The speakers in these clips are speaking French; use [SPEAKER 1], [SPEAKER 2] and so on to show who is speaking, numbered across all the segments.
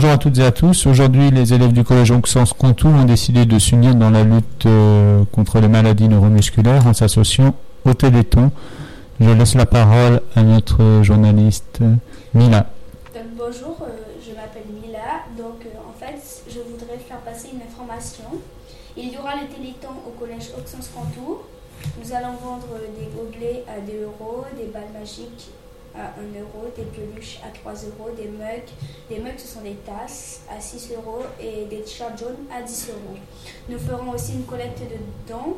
[SPEAKER 1] Bonjour à toutes et à tous. Aujourd'hui, les élèves du collège Auxence Contour ont décidé de s'unir dans la lutte euh, contre les maladies neuromusculaires en s'associant au Téléthon. Je laisse la parole à notre journaliste Mila.
[SPEAKER 2] bonjour, euh, je m'appelle Mila. Donc en fait, je voudrais faire passer une information. Il y aura le Téléthon au collège Auxence Contour. Nous allons vendre des gobelets à 2 euros, des balles magiques à 1 euro, des peluches à 3 euros, des mugs. Des mugs, ce sont des tasses à 6 euros et des t-shirts jaunes à 10 euros. Nous ferons aussi une collecte de dons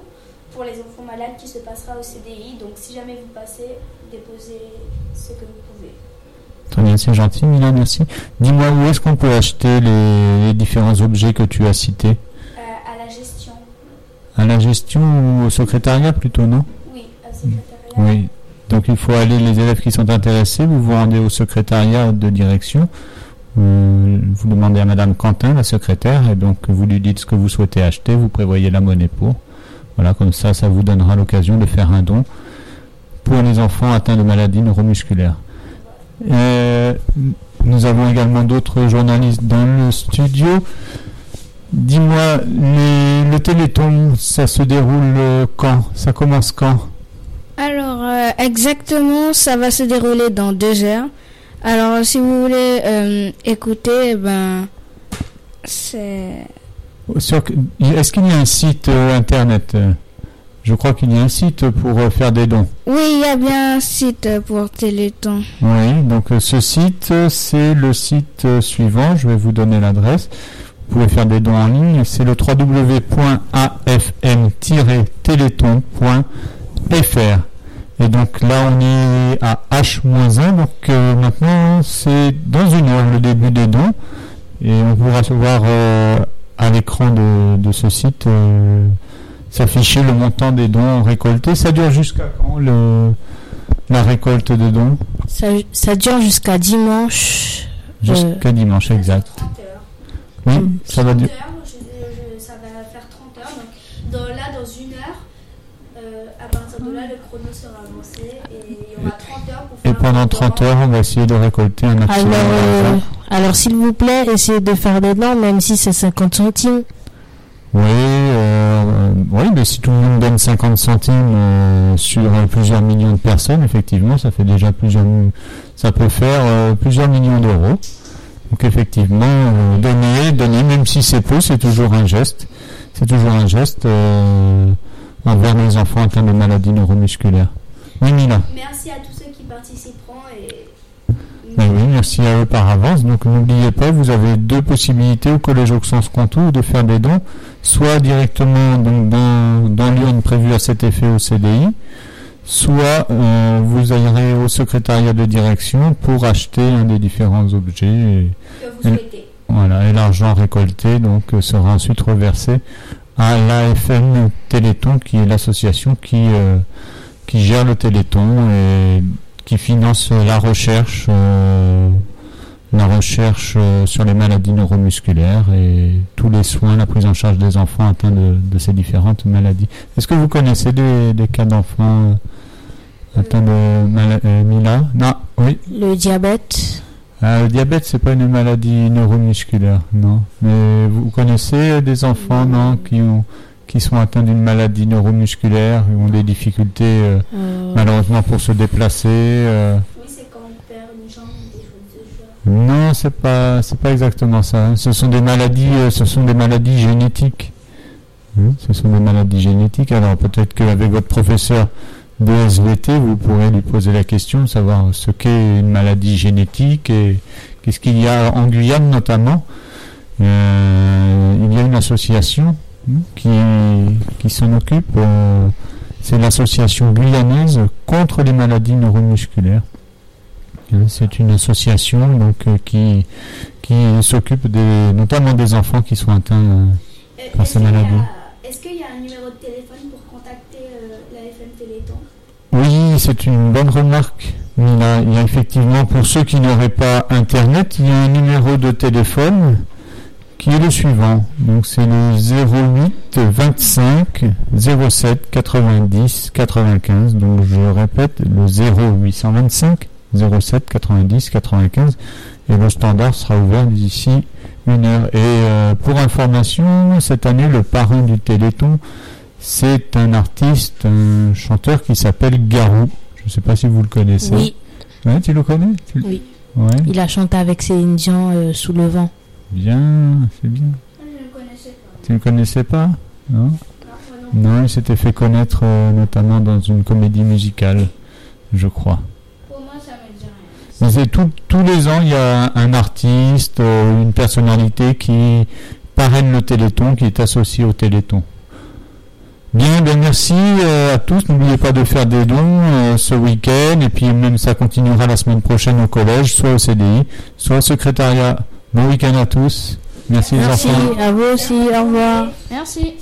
[SPEAKER 2] pour les enfants malades qui se passera au CDI. Donc, si jamais vous passez, déposez ce que vous pouvez.
[SPEAKER 1] Très bien, c'est gentil, Milan, merci. Dis-moi, où est-ce qu'on peut acheter les, différents objets que tu as cités?
[SPEAKER 2] Euh, À la gestion.
[SPEAKER 1] À la gestion ou au secrétariat plutôt, non?
[SPEAKER 2] Oui, au secrétariat.
[SPEAKER 1] Oui, donc il faut aller, les élèves qui sont intéressés, vous vous rendez au secrétariat de direction, euh, vous demandez à Madame Quentin, la secrétaire, et donc vous lui dites ce que vous souhaitez acheter, vous prévoyez la monnaie pour. Voilà, comme ça, ça vous donnera l'occasion de faire un don pour les enfants atteints de maladies neuromusculaires. Euh, nous avons également d'autres journalistes dans le studio. Dis-moi, le téléthon, ça se déroule quand? Ça commence quand?
[SPEAKER 3] Exactement, ça va se dérouler dans deux heures. Alors, si vous voulez euh, écouter, eh ben, c'est...
[SPEAKER 1] Est-ce qu'il y a un site euh, internet Je crois qu'il y a un site pour faire des dons.
[SPEAKER 3] Oui, il y a bien un site pour Téléthon.
[SPEAKER 1] Oui, donc ce site, c'est le site suivant. Je vais vous donner l'adresse. Vous pouvez faire des dons en ligne. C'est le www.afm-téléthon.fr. Et donc là, on est à H-1. Donc euh, maintenant, c'est dans une heure le début des dons. Et on pourra voir euh, à l'écran de, ce site euh, s'afficher le montant des dons récoltés. Ça dure jusqu'à quand le, la récolte de dons?
[SPEAKER 3] Ça, dure jusqu'à dimanche.
[SPEAKER 1] Jusqu'à dimanche, exact. Oui, ça va durer.
[SPEAKER 2] Ça va faire 30 heures. Donc là, dans une heure, à partir de là, le chrono sera avancé et il y aura 30 heures pour faire
[SPEAKER 1] Et pendant 30 heures, on va essayer de récolter un
[SPEAKER 3] maximum. Alors, euh, alors s'il vous plaît, essayez de faire des dons, même si c'est 50 centimes.
[SPEAKER 1] Oui, euh, oui, mais si tout le monde donne 50 centimes euh, sur plusieurs millions de personnes, effectivement, ça fait déjà plusieurs, ça peut faire plusieurs millions d'euros. Donc effectivement, donner, donner, même si c'est peu, c'est toujours un geste. C'est toujours un geste envers les enfants atteints de maladies neuromusculaires. Oui, Mila.
[SPEAKER 2] Merci à tous ceux qui participeront et.
[SPEAKER 1] Ben oui, merci à eux par avance. Donc n'oubliez pas, vous avez deux possibilités au Collège Auxence Contour de faire des dons, soit directement donc, dans, dans l'urne prévue à cet effet au CDI, soit euh, vous irez au secrétariat de direction pour acheter un des différents objets.
[SPEAKER 2] Et, que vous souhaitez.
[SPEAKER 1] Voilà, et l'argent récolté donc sera ensuite reversé à l'AFM Téléthon, qui est l'association qui, euh, qui gère le Téléthon et qui finance la recherche, euh, la recherche euh, sur les maladies neuromusculaires et tous les soins, la prise en charge des enfants atteints de, ces différentes maladies. Est-ce que vous connaissez des, des cas d'enfants atteints de maladies Mila? Non, oui.
[SPEAKER 3] Le diabète.
[SPEAKER 1] Euh, le diabète, c'est pas une maladie neuromusculaire, non. Mais vous connaissez des enfants, non, qui ont qui sont atteints d'une maladie neuromusculaire, qui ont des difficultés euh, euh. malheureusement pour se déplacer.
[SPEAKER 2] Oui, c'est quand on perd une jambe, des choses
[SPEAKER 1] de Non, c'est pas c'est pas exactement ça. Hein. Ce sont des maladies, ce sont des maladies génétiques. Hein, ce sont des maladies génétiques. Alors peut-être qu'avec votre professeur vous pourrez lui poser la question de savoir ce qu'est une maladie génétique et qu'est-ce qu'il y a en Guyane notamment. Euh, il y a une association hein, qui, qui s'en occupe. Euh, c'est l'association guyanaise contre les maladies neuromusculaires. Hein, c'est une association donc euh, qui qui s'occupe notamment des enfants qui sont atteints par ces maladies.
[SPEAKER 2] Qu'il y a un numéro de téléphone pour contacter la FM Téléthon
[SPEAKER 1] oui, c'est une bonne remarque. Il y, a, effectivement, pour ceux qui n'auraient pas Internet, il y a un numéro de téléphone qui est le suivant. Donc c'est le 08 25 07 90 95. Donc je répète, le 0825 07 90 95. et le standard sera ouvert d'ici une heure. Et euh, pour information, cette année, le parrain du Téléthon, c'est un artiste, un chanteur qui s'appelle Garou. Je ne sais pas si vous le connaissez.
[SPEAKER 4] Oui,
[SPEAKER 1] Ouais, tu le connais? Tu-
[SPEAKER 4] Oui.
[SPEAKER 1] Ouais,
[SPEAKER 4] il a chanté avec Céline Dion euh, sous le vent.
[SPEAKER 1] bien, c'est bien.
[SPEAKER 2] Je ne connaissais pas.
[SPEAKER 1] Tu ne connaissais pas? Non?
[SPEAKER 2] Non, moi non.
[SPEAKER 1] Non, il s'était fait connaître euh, notamment dans une comédie musicale, je crois.
[SPEAKER 2] Pour moi, ça me dit rien.
[SPEAKER 1] Mais c'est tout- tous les ans, il y a un artiste, euh, une personnalité qui parraine le Téléthon, qui est associé au Téléthon. Bien, ben merci euh, à tous. N'oubliez pas de faire des dons euh, ce week-end et puis même ça continuera la semaine prochaine au collège, soit au CDI, soit au secrétariat. Bon week-end à tous. Merci, les
[SPEAKER 4] Merci
[SPEAKER 1] enfants.
[SPEAKER 4] à vous aussi, au revoir.
[SPEAKER 2] Merci.